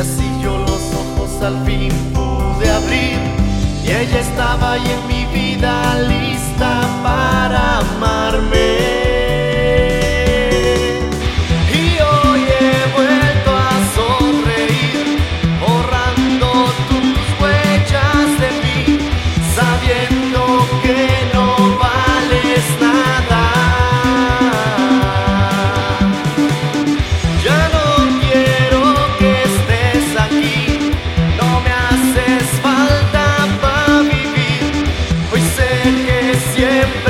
así yo los ojos al fin pude abrir. Y ella estaba ahí en mi vida que